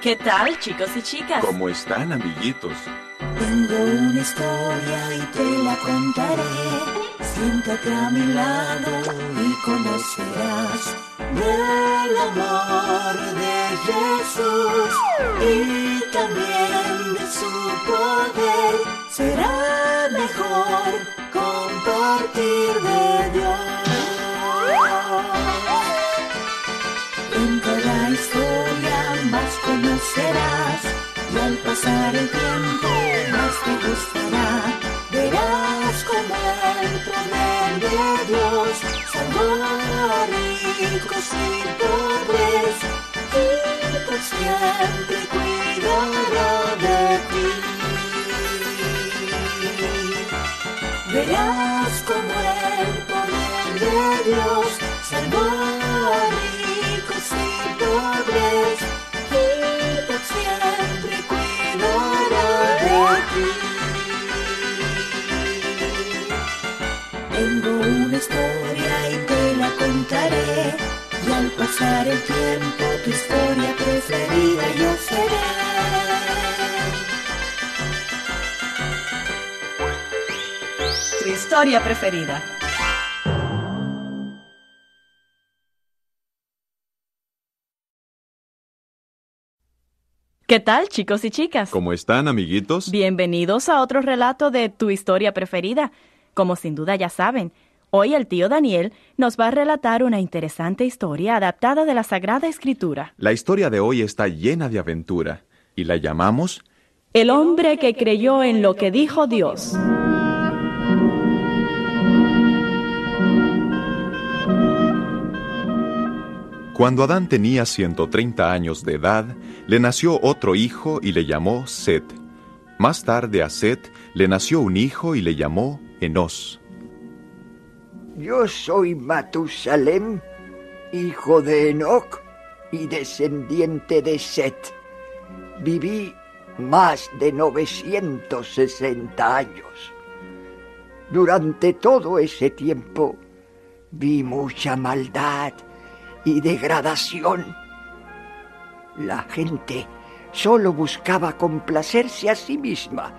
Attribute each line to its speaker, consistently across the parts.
Speaker 1: ¿Qué tal, chicos y chicas?
Speaker 2: ¿Cómo están, amiguitos?
Speaker 3: Tengo una historia y te la contaré. Siéntate a mi lado y conocerás del amor de Jesús y también de su poder. Será mejor compartir de Dios. Conocerás y al pasar el tiempo más te gustará. Verás como el poder de Dios salvó ricos y pobres y por siempre historia preferida.
Speaker 1: ¿Qué tal, chicos y chicas?
Speaker 2: ¿Cómo están, amiguitos?
Speaker 1: Bienvenidos a otro relato de tu historia preferida. Como sin duda ya saben, hoy el tío Daniel nos va a relatar una interesante historia adaptada de la Sagrada Escritura.
Speaker 2: La historia de hoy está llena de aventura y la llamamos
Speaker 1: El hombre que creyó en lo que dijo Dios.
Speaker 2: Cuando Adán tenía 130 años de edad, le nació otro hijo y le llamó Set. Más tarde a Set le nació un hijo y le llamó Enos.
Speaker 4: Yo soy Matusalem, hijo de Enoch y descendiente de Set. Viví más de 960 años. Durante todo ese tiempo vi mucha maldad y degradación. La gente solo buscaba complacerse a sí misma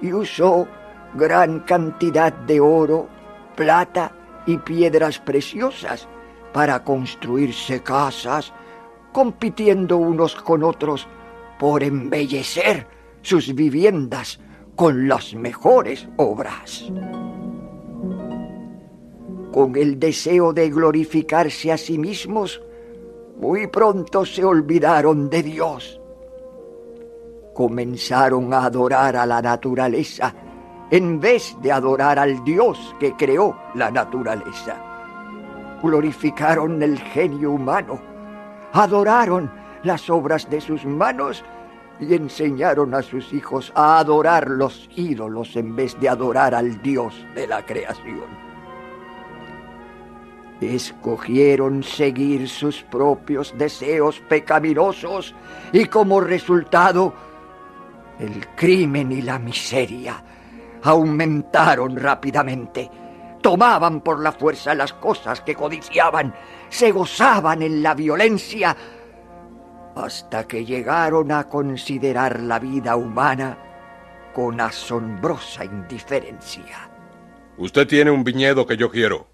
Speaker 4: y usó gran cantidad de oro, plata y piedras preciosas para construirse casas, compitiendo unos con otros por embellecer sus viviendas con las mejores obras. Con el deseo de glorificarse a sí mismos, muy pronto se olvidaron de Dios. Comenzaron a adorar a la naturaleza en vez de adorar al Dios que creó la naturaleza. Glorificaron el genio humano, adoraron las obras de sus manos y enseñaron a sus hijos a adorar los ídolos en vez de adorar al Dios de la creación. Escogieron seguir sus propios deseos pecaminosos y como resultado el crimen y la miseria aumentaron rápidamente. Tomaban por la fuerza las cosas que codiciaban, se gozaban en la violencia, hasta que llegaron a considerar la vida humana con asombrosa indiferencia.
Speaker 5: Usted tiene un viñedo que yo quiero.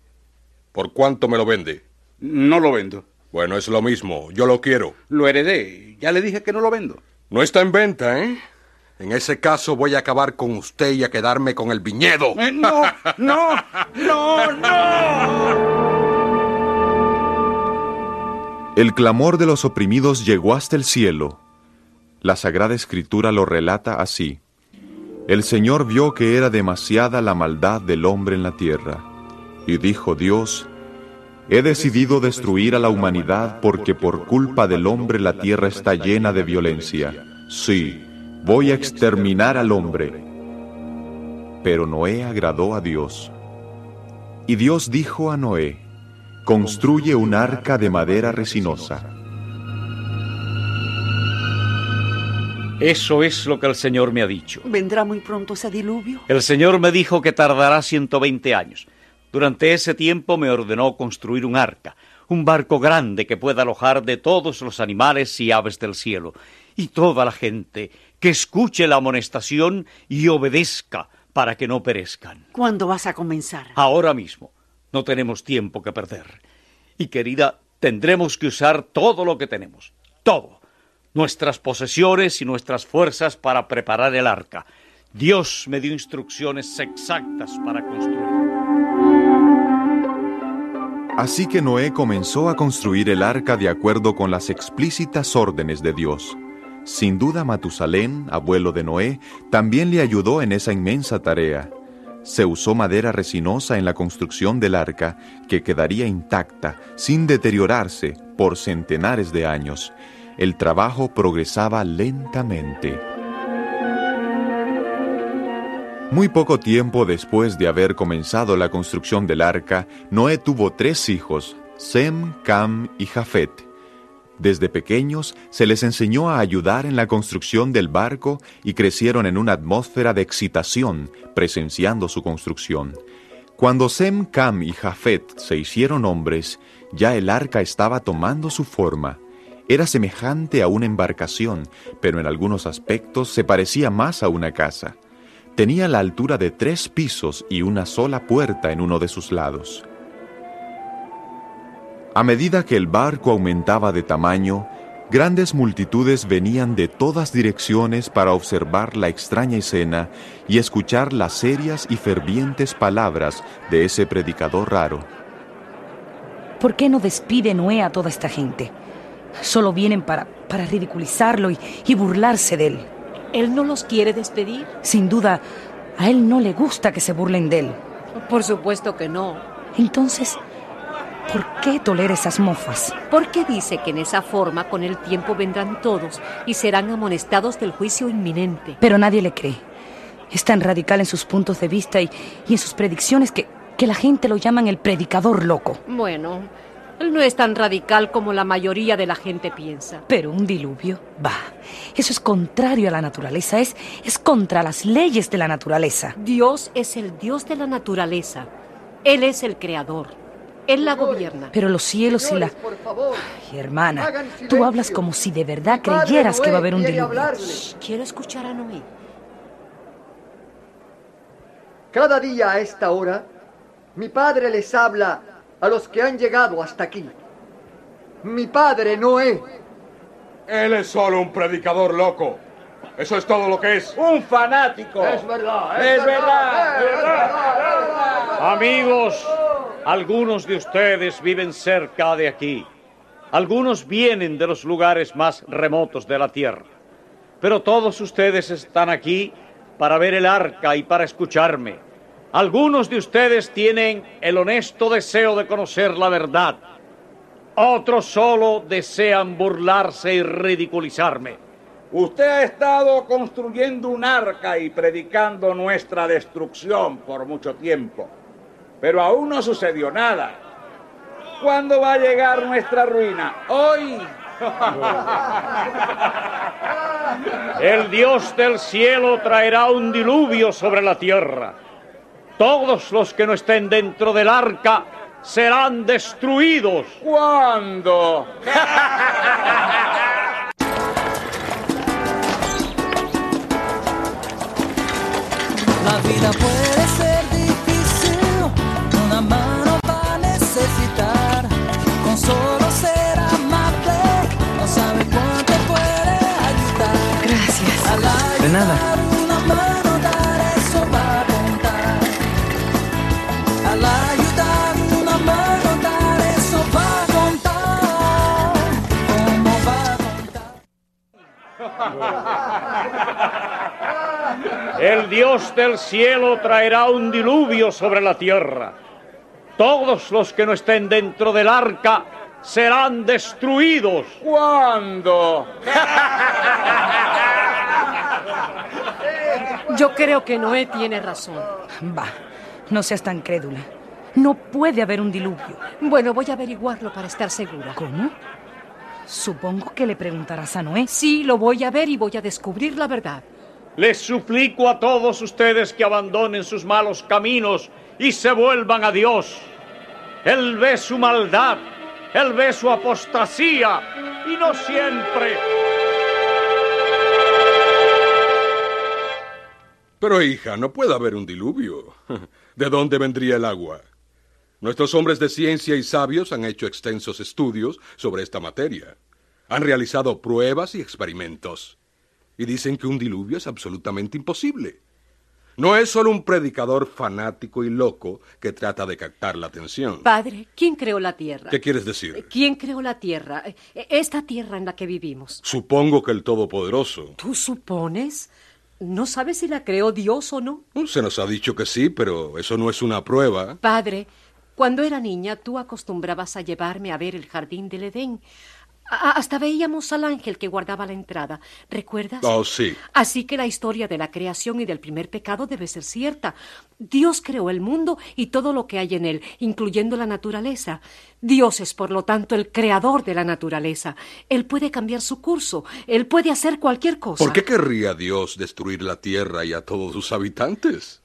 Speaker 5: ¿Por cuánto me lo vende?
Speaker 6: No lo vendo.
Speaker 5: Bueno, es lo mismo. Yo lo quiero.
Speaker 6: Lo heredé. Ya le dije que no lo vendo.
Speaker 5: No está en venta, ¿eh? En ese caso voy a acabar con usted y a quedarme con el viñedo.
Speaker 6: Eh, no, no, no, no.
Speaker 2: El clamor de los oprimidos llegó hasta el cielo. La Sagrada Escritura lo relata así. El Señor vio que era demasiada la maldad del hombre en la tierra, y dijo Dios, He decidido destruir a la humanidad porque por culpa del hombre la tierra está llena de violencia. Sí, voy a exterminar al hombre. Pero Noé agradó a Dios. Y Dios dijo a Noé, construye un arca de madera resinosa.
Speaker 7: Eso es lo que el Señor me ha dicho.
Speaker 8: ¿Vendrá muy pronto ese diluvio?
Speaker 7: El Señor me dijo que tardará 120 años. Durante ese tiempo me ordenó construir un arca, un barco grande que pueda alojar de todos los animales y aves del cielo, y toda la gente que escuche la amonestación y obedezca para que no perezcan.
Speaker 8: ¿Cuándo vas a comenzar?
Speaker 7: Ahora mismo. No tenemos tiempo que perder. Y querida, tendremos que usar todo lo que tenemos. Todo. Nuestras posesiones y nuestras fuerzas para preparar el arca. Dios me dio instrucciones exactas para construir.
Speaker 2: Así que Noé comenzó a construir el arca de acuerdo con las explícitas órdenes de Dios. Sin duda Matusalén, abuelo de Noé, también le ayudó en esa inmensa tarea. Se usó madera resinosa en la construcción del arca, que quedaría intacta, sin deteriorarse, por centenares de años. El trabajo progresaba lentamente. Muy poco tiempo después de haber comenzado la construcción del arca, Noé tuvo tres hijos, Sem, Cam y Jafet. Desde pequeños se les enseñó a ayudar en la construcción del barco y crecieron en una atmósfera de excitación presenciando su construcción. Cuando Sem, Cam y Jafet se hicieron hombres, ya el arca estaba tomando su forma. Era semejante a una embarcación, pero en algunos aspectos se parecía más a una casa. Tenía la altura de tres pisos y una sola puerta en uno de sus lados. A medida que el barco aumentaba de tamaño, grandes multitudes venían de todas direcciones para observar la extraña escena y escuchar las serias y fervientes palabras de ese predicador raro.
Speaker 9: ¿Por qué no despide Noé a toda esta gente? Solo vienen para, para ridiculizarlo y, y burlarse de él.
Speaker 10: ¿Él no los quiere despedir?
Speaker 9: Sin duda, a él no le gusta que se burlen de él.
Speaker 10: Por supuesto que no.
Speaker 9: Entonces, ¿por qué tolera esas mofas?
Speaker 10: Porque dice que en esa forma con el tiempo vendrán todos y serán amonestados del juicio inminente.
Speaker 9: Pero nadie le cree. Es tan radical en sus puntos de vista y, y en sus predicciones que, que la gente lo llaman el predicador loco.
Speaker 10: Bueno, él no es tan radical como la mayoría de la gente piensa.
Speaker 9: Pero un diluvio, va. Eso es contrario a la naturaleza, es, es contra las leyes de la naturaleza.
Speaker 10: Dios es el Dios de la naturaleza. Él es el creador. Él la gobierna.
Speaker 9: Pero los cielos y la...
Speaker 4: Por favor,
Speaker 9: Ay, hermana, tú hablas como si de verdad creyeras que va a haber un diluvio.
Speaker 10: Shh, Quiero escuchar a Noé.
Speaker 4: Cada día a esta hora, mi padre les habla a los que han llegado hasta aquí. Mi padre Noé.
Speaker 5: Él es solo un predicador loco. Eso es todo lo que es.
Speaker 6: Un fanático.
Speaker 4: Es verdad,
Speaker 6: Es verdad,
Speaker 4: es
Speaker 6: es verdad.
Speaker 7: Amigos, algunos de ustedes viven cerca de aquí. Algunos vienen de los lugares más remotos de la tierra. Pero todos ustedes están aquí para ver el arca y para escucharme. Algunos de ustedes tienen el honesto deseo de conocer la verdad. Otros solo desean burlarse y ridiculizarme.
Speaker 6: Usted ha estado construyendo un arca y predicando nuestra destrucción por mucho tiempo. Pero aún no sucedió nada. ¿Cuándo va a llegar nuestra ruina? Hoy.
Speaker 7: El Dios del cielo traerá un diluvio sobre la tierra. Todos los que no estén dentro del arca serán destruidos.
Speaker 6: ¿Cuándo?
Speaker 3: La vida puede ser difícil, una mano va a necesitar. Con solo ser amable, no sabe cuánto puede ayudar. Gracias. De
Speaker 7: nada. Dios del cielo traerá un diluvio sobre la tierra. Todos los que no estén dentro del arca serán destruidos.
Speaker 6: ¿Cuándo?
Speaker 10: Yo creo que Noé tiene razón.
Speaker 9: Va, no seas tan crédula. No puede haber un diluvio.
Speaker 10: Bueno, voy a averiguarlo para estar segura.
Speaker 9: ¿Cómo? Supongo que le preguntarás a Noé.
Speaker 10: Sí, lo voy a ver y voy a descubrir la verdad.
Speaker 7: Les suplico a todos ustedes que abandonen sus malos caminos y se vuelvan a Dios. Él ve su maldad, Él ve su apostasía y no siempre.
Speaker 5: Pero hija, no puede haber un diluvio. ¿De dónde vendría el agua? Nuestros hombres de ciencia y sabios han hecho extensos estudios sobre esta materia. Han realizado pruebas y experimentos. Y dicen que un diluvio es absolutamente imposible. No es solo un predicador fanático y loco que trata de captar la atención.
Speaker 10: Padre, ¿quién creó la tierra?
Speaker 5: ¿Qué quieres decir?
Speaker 10: ¿Quién creó la tierra? Eh, Esta tierra en la que vivimos.
Speaker 5: Supongo que el Todopoderoso.
Speaker 10: ¿Tú supones? ¿No sabes si la creó Dios o no?
Speaker 5: Se nos ha dicho que sí, pero eso no es una prueba.
Speaker 10: Padre, cuando era niña tú acostumbrabas a llevarme a ver el jardín del Edén. Hasta veíamos al ángel que guardaba la entrada. ¿Recuerdas?
Speaker 5: Oh, sí.
Speaker 10: Así que la historia de la creación y del primer pecado debe ser cierta. Dios creó el mundo y todo lo que hay en él, incluyendo la naturaleza. Dios es, por lo tanto, el creador de la naturaleza. Él puede cambiar su curso. Él puede hacer cualquier cosa.
Speaker 5: ¿Por qué querría Dios destruir la tierra y a todos sus habitantes?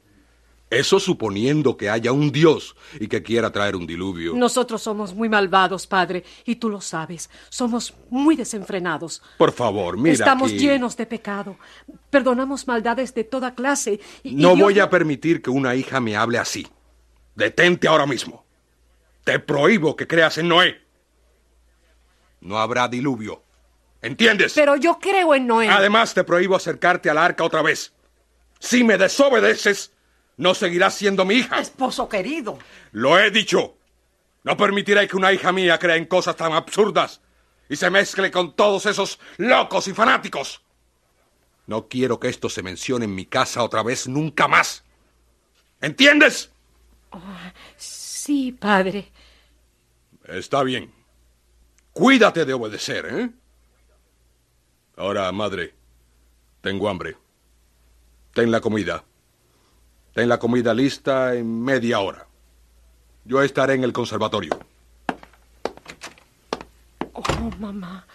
Speaker 5: Eso suponiendo que haya un Dios y que quiera traer un diluvio.
Speaker 10: Nosotros somos muy malvados, padre, y tú lo sabes. Somos muy desenfrenados.
Speaker 5: Por favor, mira.
Speaker 10: Estamos
Speaker 5: aquí.
Speaker 10: llenos de pecado. Perdonamos maldades de toda clase. y- y
Speaker 5: No
Speaker 10: Dios
Speaker 5: voy a permitir que una hija me hable así. Detente ahora mismo. Te prohíbo que creas en Noé. No habrá diluvio. ¿Entiendes?
Speaker 10: Pero yo creo en Noé.
Speaker 5: Además, te prohíbo acercarte al arca otra vez. Si me desobedeces, no seguirás siendo mi hija.
Speaker 8: Esposo querido.
Speaker 5: Lo he dicho. No permitiré que una hija mía crea en cosas tan absurdas y se mezcle con todos esos locos y fanáticos. No quiero que esto se mencione en mi casa otra vez nunca más. ¿Entiendes?
Speaker 10: Sí, padre.
Speaker 5: Está bien. Cuídate de obedecer, ¿eh? Ahora, madre, tengo hambre. Ten la comida. Ten la comida lista en media hora. Yo estaré en el conservatorio.
Speaker 10: Oh, mamá.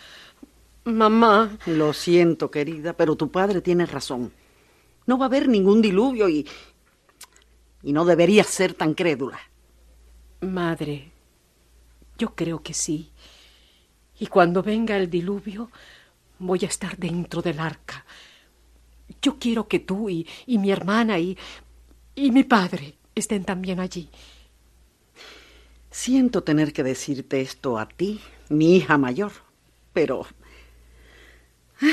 Speaker 10: Mamá.
Speaker 8: Lo siento, querida, pero tu padre tiene razón. No va a haber ningún diluvio y. y no deberías ser tan crédula.
Speaker 10: Madre, yo creo que sí. Y cuando venga el diluvio, voy a estar dentro del arca. Yo quiero que tú y, y mi hermana y, y mi padre estén también allí.
Speaker 8: Siento tener que decirte esto a ti, mi hija mayor, pero... ay,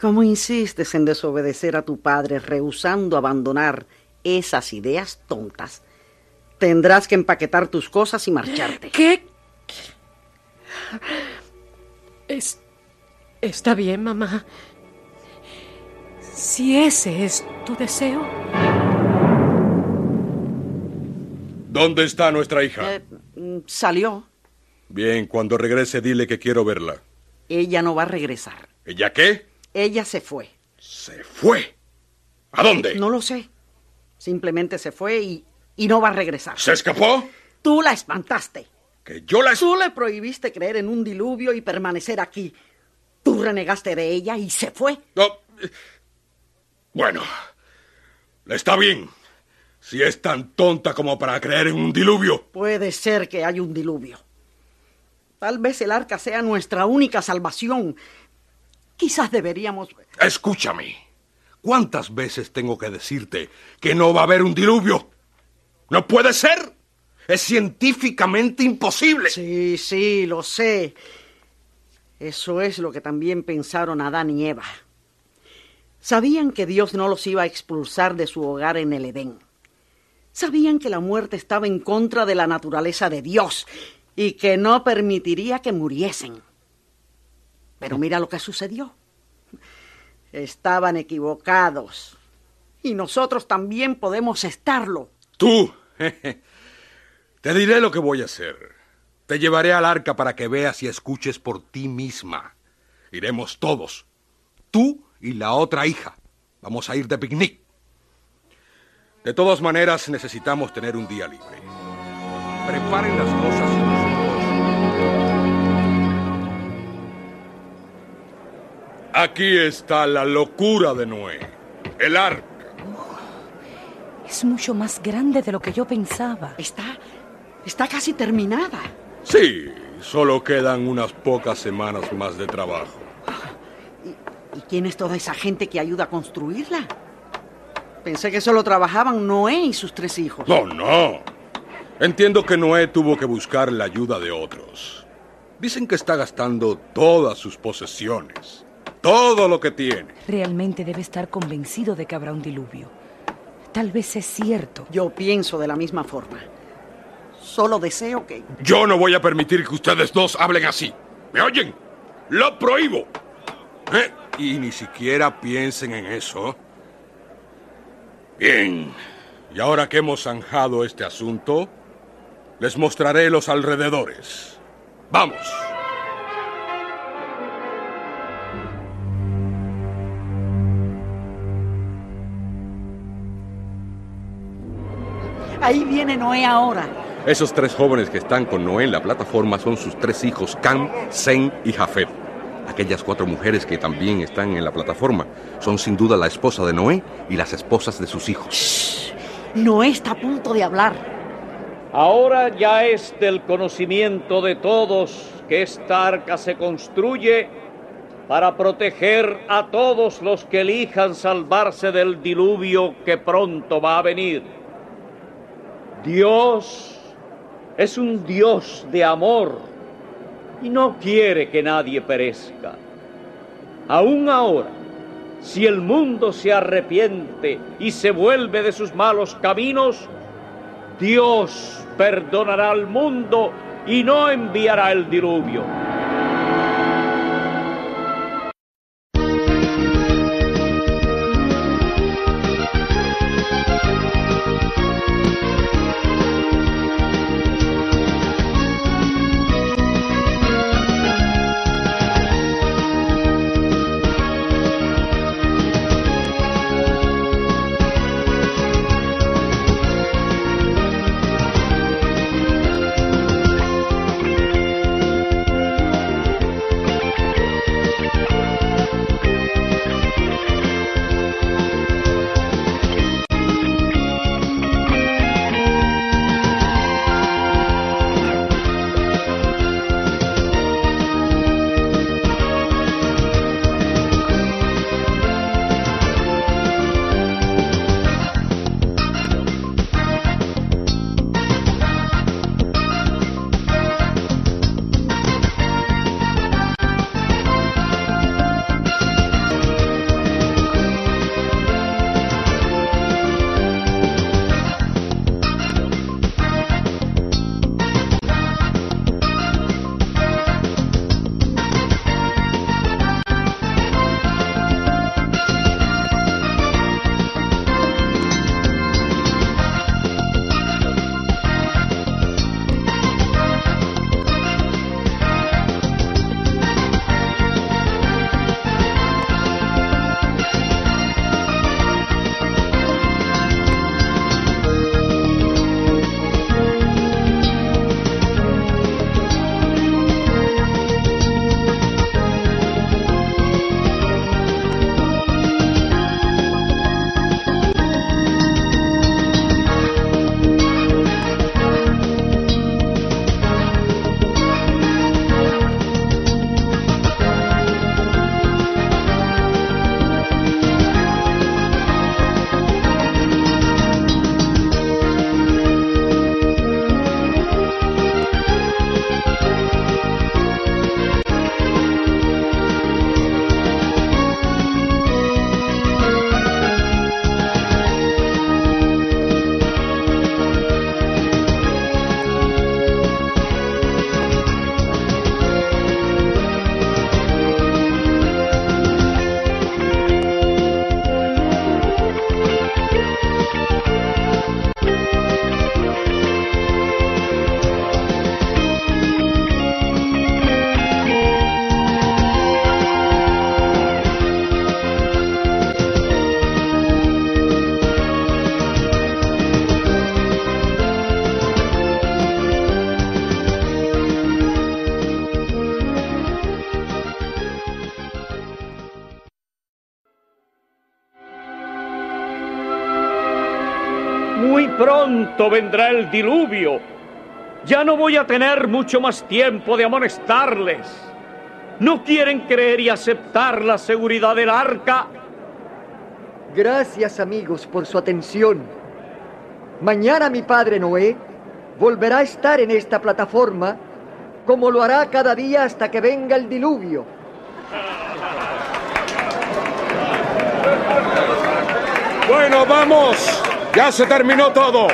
Speaker 8: ¿Cómo insistes en desobedecer a tu padre, rehusando abandonar esas ideas tontas? Tendrás que empaquetar tus cosas y marcharte.
Speaker 10: ¿Qué? Es, está bien, mamá. Si ese es tu deseo.
Speaker 5: ¿Dónde está nuestra hija?
Speaker 8: Eh, mm, salió.
Speaker 5: Bien, cuando regrese dile que quiero verla.
Speaker 8: Ella no va a regresar.
Speaker 5: ¿Ella qué?
Speaker 8: Ella se fue.
Speaker 5: Se fue. ¿A dónde?
Speaker 8: No lo sé. Simplemente se fue y, y no va a regresar.
Speaker 5: ¿Se escapó?
Speaker 8: Tú la espantaste.
Speaker 5: Que yo la...
Speaker 8: Tú le prohibiste creer en un diluvio y permanecer aquí. Tú renegaste de ella y se fue.
Speaker 5: No. Bueno, está bien. Si es tan tonta como para creer en un diluvio.
Speaker 8: Puede ser que haya un diluvio. Tal vez el arca sea nuestra única salvación. Quizás deberíamos...
Speaker 5: Escúchame. ¿Cuántas veces tengo que decirte que no va a haber un diluvio? No puede ser. Es científicamente imposible.
Speaker 8: Sí, sí, lo sé. Eso es lo que también pensaron Adán y Eva. Sabían que Dios no los iba a expulsar de su hogar en el Edén. Sabían que la muerte estaba en contra de la naturaleza de Dios y que no permitiría que muriesen. Pero mira lo que sucedió. Estaban equivocados. Y nosotros también podemos estarlo.
Speaker 5: Tú. Te diré lo que voy a hacer. Te llevaré al arca para que veas y escuches por ti misma. Iremos todos. Tú y la otra hija. Vamos a ir de picnic. De todas maneras, necesitamos tener un día libre. Preparen las cosas. Aquí está la locura de Noé, el arca.
Speaker 9: Es mucho más grande de lo que yo pensaba.
Speaker 8: Está, está casi terminada.
Speaker 5: Sí, solo quedan unas pocas semanas más de trabajo.
Speaker 8: ¿Y quién es toda esa gente que ayuda a construirla? Pensé que solo trabajaban Noé y sus tres hijos.
Speaker 5: No, no. Entiendo que Noé tuvo que buscar la ayuda de otros. Dicen que está gastando todas sus posesiones, todo lo que tiene.
Speaker 9: Realmente debe estar convencido de que habrá un diluvio. Tal vez es cierto.
Speaker 8: Yo pienso de la misma forma. Solo deseo que...
Speaker 5: Yo no voy a permitir que ustedes dos hablen así. ¿Me oyen? Lo prohíbo. ¿Eh? Y ni siquiera piensen en eso. Bien. Y ahora que hemos zanjado este asunto, les mostraré los alrededores. Vamos.
Speaker 8: Ahí viene Noé ahora.
Speaker 5: Esos tres jóvenes que están con Noé en la plataforma son sus tres hijos, Cam, Zen y Jafet. Aquellas cuatro mujeres que también están en la plataforma son sin duda la esposa de Noé y las esposas de sus hijos.
Speaker 8: Noé está a punto de hablar.
Speaker 7: Ahora ya es del conocimiento de todos que esta arca se construye para proteger a todos los que elijan salvarse del diluvio que pronto va a venir. Dios es un Dios de amor y no quiere que nadie perezca. Aún ahora, si el mundo se arrepiente y se vuelve de sus malos caminos, Dios perdonará al mundo y no enviará el diluvio. Pronto vendrá el diluvio. Ya no voy a tener mucho más tiempo de amonestarles. ¿No quieren creer y aceptar la seguridad del arca?
Speaker 4: Gracias amigos por su atención. Mañana mi padre Noé volverá a estar en esta plataforma como lo hará cada día hasta que venga el diluvio.
Speaker 5: Bueno, vamos. Ya se terminó todo.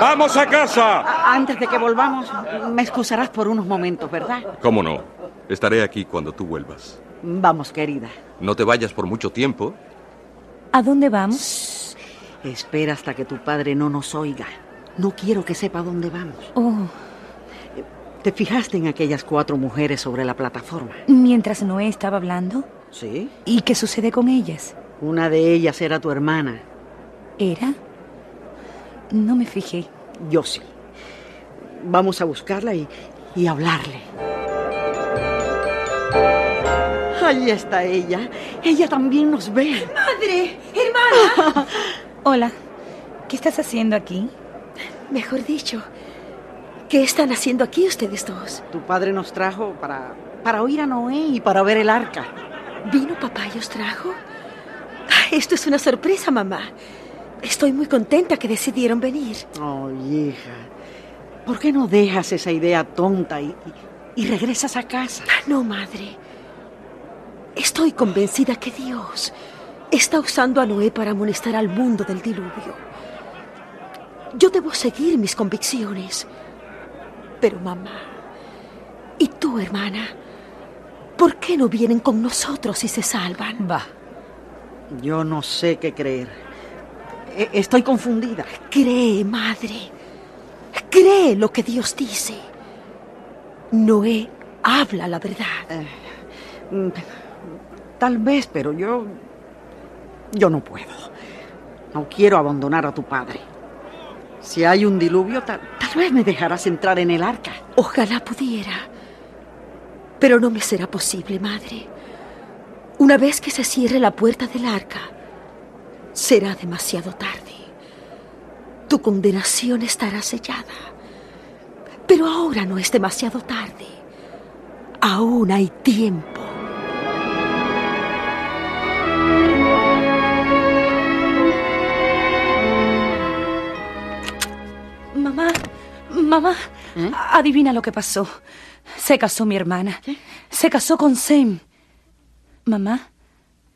Speaker 5: Vamos a casa.
Speaker 8: Antes de que volvamos, me excusarás por unos momentos, ¿verdad?
Speaker 5: ¿Cómo no? Estaré aquí cuando tú vuelvas.
Speaker 8: Vamos, querida.
Speaker 5: No te vayas por mucho tiempo.
Speaker 9: ¿A dónde vamos?
Speaker 8: Espera hasta que tu padre no nos oiga. No quiero que sepa dónde vamos.
Speaker 9: Oh,
Speaker 8: ¿Te fijaste en aquellas cuatro mujeres sobre la plataforma?
Speaker 9: mientras Noé estaba hablando.
Speaker 8: Sí.
Speaker 9: ¿Y qué sucede con ellas?
Speaker 8: Una de ellas era tu hermana.
Speaker 9: ¿Era? No me fijé.
Speaker 8: Yo sí. Vamos a buscarla y, y hablarle. Ahí está ella. Ella también nos ve.
Speaker 11: ¡Madre! ¡Hermana!
Speaker 9: Hola. ¿Qué estás haciendo aquí?
Speaker 11: Mejor dicho, ¿qué están haciendo aquí ustedes dos?
Speaker 8: Tu padre nos trajo para, para oír a Noé y para ver el arca.
Speaker 11: ¿Vino papá y os trajo? Ay, Esto es una sorpresa, mamá. Estoy muy contenta que decidieron venir.
Speaker 8: Oh, hija. ¿Por qué no dejas esa idea tonta y, y- y regresas a casa?
Speaker 11: Ah, No, madre. Estoy convencida que Dios está usando a Noé para amonestar al mundo del diluvio. Yo debo seguir mis convicciones. Pero mamá, ¿y tú, hermana? ¿Por qué no vienen con nosotros y se salvan?
Speaker 9: Va.
Speaker 8: Yo no sé qué creer. E- Estoy confundida.
Speaker 11: Cree, madre. Cree lo que Dios dice. Noé habla la verdad.
Speaker 8: Mm, Tal vez, pero yo... Yo no puedo. No quiero abandonar a tu padre. Si hay un diluvio, tal, tal vez me dejarás entrar en el arca.
Speaker 11: Ojalá pudiera. Pero no me será posible, madre. Una vez que se cierre la puerta del arca, será demasiado tarde. Tu condenación estará sellada. Pero ahora no es demasiado tarde. Aún hay tiempo.
Speaker 9: Mamá, mamá,
Speaker 8: ¿Eh?
Speaker 9: adivina lo que pasó. Se casó mi hermana. Se casó con Sem. Mamá,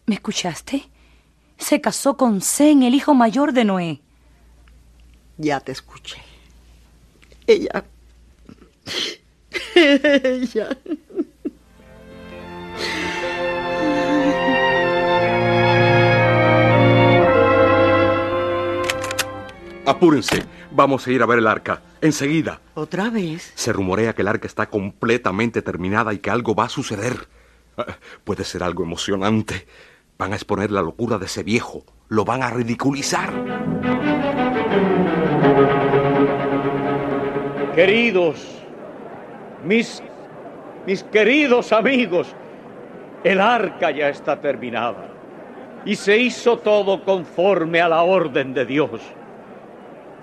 Speaker 9: ¿me escuchaste? Se casó con Sem, el hijo mayor de Noé.
Speaker 8: Ya te escuché. Ella... Ella...
Speaker 5: Apúrense. Vamos a ir a ver el arca. Enseguida.
Speaker 8: ¿Otra vez?
Speaker 5: Se rumorea que el arca está completamente terminada y que algo va a suceder. Ah, Puede ser algo emocionante. Van a exponer la locura de ese viejo. Lo van a ridiculizar.
Speaker 7: Queridos, mis, mis queridos amigos, el arca ya está terminada y se hizo todo conforme a la orden de Dios.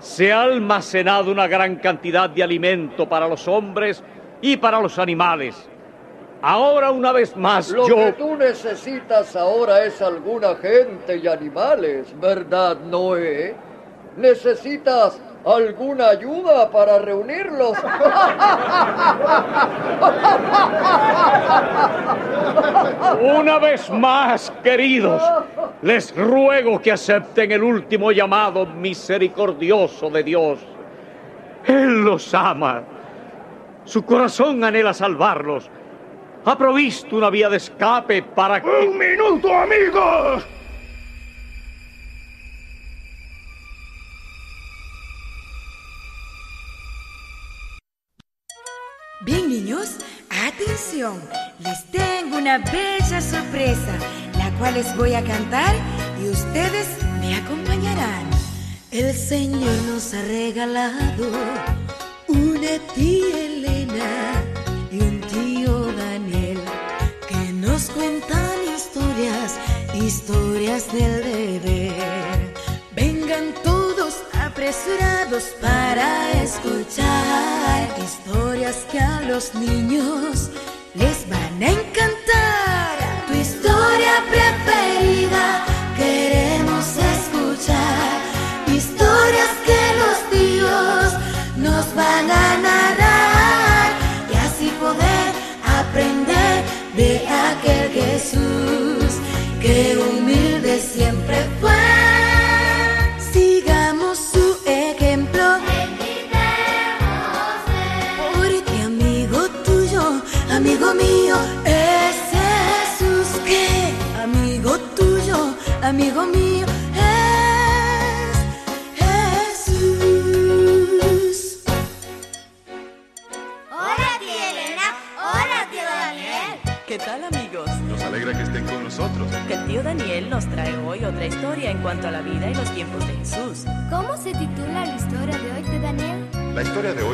Speaker 7: Se ha almacenado una gran cantidad de alimento para los hombres y para los animales. Ahora una vez más
Speaker 4: Lo
Speaker 7: yo...
Speaker 4: que tú necesitas ahora es alguna gente y animales, ¿verdad, Noé? ¿Necesitas alguna ayuda para reunirlos?
Speaker 7: Una vez más, queridos, les ruego que acepten el último llamado misericordioso de Dios. Él los ama. Su corazón anhela salvarlos. Ha provisto una vía de escape para que...
Speaker 12: ¡Un minuto, amigos!
Speaker 13: Bien, niños, atención. Les tengo una bella sorpresa, la cual les voy a cantar y ustedes me acompañarán. El Señor nos ha regalado una tía historias, del deber. Vengan todos apresurados para escuchar historias que a los niños les van a encantar. Amigo mío, es Jesús.
Speaker 14: Hola, tía Elena. Hola, tío Daniel.
Speaker 1: ¿Qué tal amigos?
Speaker 2: Nos alegra que estén con nosotros.
Speaker 1: Que el tío Daniel nos trae hoy otra historia en cuanto a la vida y los tiempos de Jesús.
Speaker 14: ¿Cómo se titula la historia de hoy, tío Daniel?
Speaker 2: La historia de hoy